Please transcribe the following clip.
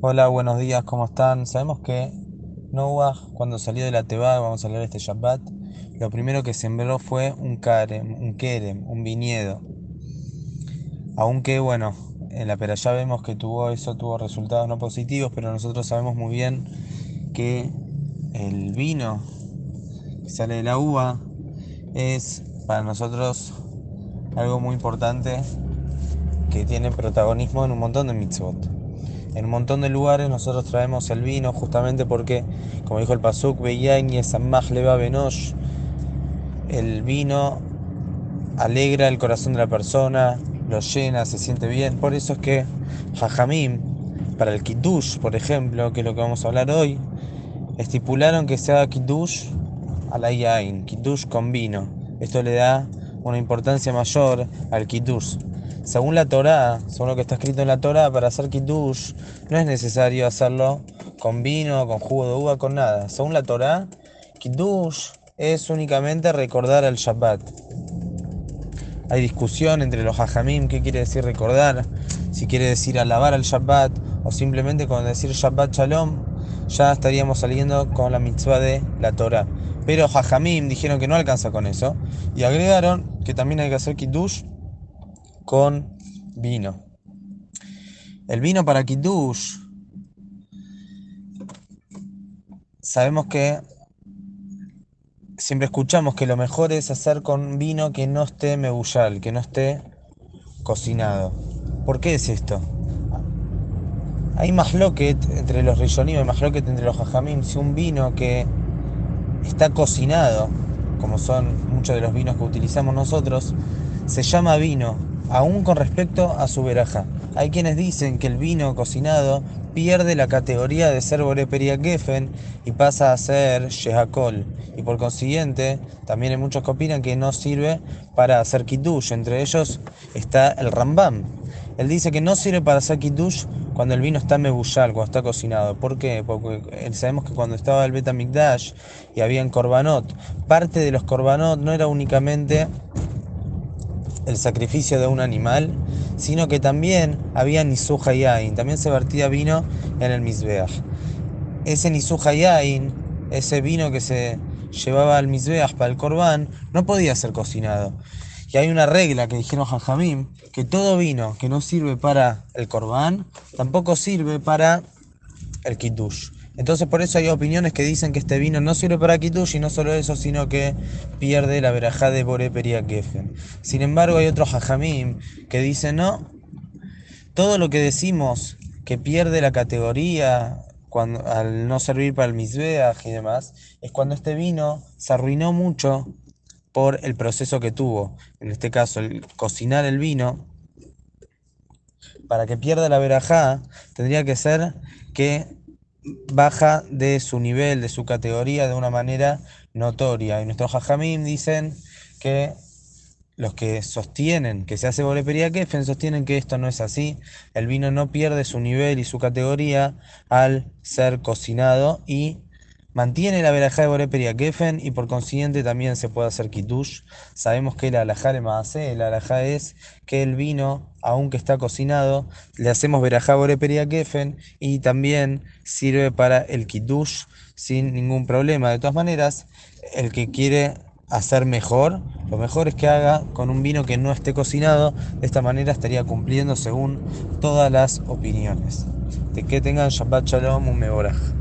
Hola, buenos días, ¿cómo están? Sabemos que Noah, cuando salió de la Teba, vamos a leer este Shabbat, lo primero que sembró fue un karem, un kerem, un viñedo. Aunque, bueno, en la ya vemos que tuvo eso, tuvo resultados no positivos, pero nosotros sabemos muy bien que el vino que sale de la uva es para nosotros algo muy importante que tiene protagonismo en un montón de mitzvot. En un montón de lugares nosotros traemos el vino justamente porque, como dijo el Pasuk, leva Benosh, el vino alegra el corazón de la persona, lo llena, se siente bien. Por eso es que Jajamim, para el Kiddush, por ejemplo, que es lo que vamos a hablar hoy, estipularon que sea Kiddush a la Yain, Kiddush con vino. Esto le da una importancia mayor al Kiddush. Según la Torah, según lo que está escrito en la Torah, para hacer kiddush no es necesario hacerlo con vino, con jugo de uva, con nada. Según la Torah, kiddush es únicamente recordar al Shabbat. Hay discusión entre los hajamim, qué quiere decir recordar, si quiere decir alabar al Shabbat o simplemente con decir Shabbat Shalom, ya estaríamos saliendo con la mitzvah de la Torah. Pero hajamim dijeron que no alcanza con eso y agregaron que también hay que hacer kiddush con vino. El vino para Kiddush, sabemos que siempre escuchamos que lo mejor es hacer con vino que no esté mebullal, que no esté cocinado. ¿Por qué es esto? Hay más loquet entre los rishonim, hay más loquet entre los jajamim. Si un vino que está cocinado, como son muchos de los vinos que utilizamos nosotros, se llama vino aún con respecto a su veraja. Hay quienes dicen que el vino cocinado pierde la categoría de ser Boreperia Geffen y pasa a ser Shehakol. Y por consiguiente, también hay muchos que opinan que no sirve para hacer Kiddush. Entre ellos está el Rambam. Él dice que no sirve para hacer Kiddush cuando el vino está mebullal, cuando está cocinado. ¿Por qué? Porque sabemos que cuando estaba el Betamikdash y había Korbanot, parte de los Korbanot no era únicamente el sacrificio de un animal, sino que también había nisuja yain, también se vertía vino en el misbeach. Ese nisuja yain, ese vino que se llevaba al misbeach para el corbán, no podía ser cocinado. Y hay una regla que dijeron Jajamim, que todo vino que no sirve para el corbán, tampoco sirve para el kiddush. Entonces por eso hay opiniones que dicen que este vino no sirve para Kitush y no solo eso, sino que pierde la verajá de Boreperia Kefen. Sin embargo hay otros hajamim que dicen no, todo lo que decimos que pierde la categoría cuando, al no servir para el misbeach y demás, es cuando este vino se arruinó mucho por el proceso que tuvo. En este caso, el cocinar el vino, para que pierda la verajá, tendría que ser que baja de su nivel, de su categoría de una manera notoria. Y nuestros hajamim dicen que los que sostienen que se hace bolepería kefen sostienen que esto no es así. El vino no pierde su nivel y su categoría al ser cocinado y mantiene la verajá de Boreperia Kefen y por consiguiente también se puede hacer kitush. Sabemos que el alajá le hace, el alajá es que el vino, aunque está cocinado, le hacemos verajá Boreperia Kefen y también sirve para el kitush sin ningún problema. De todas maneras, el que quiere hacer mejor, lo mejor es que haga con un vino que no esté cocinado, de esta manera estaría cumpliendo según todas las opiniones. De que tengan Shabbat Shalom, un mevoraj.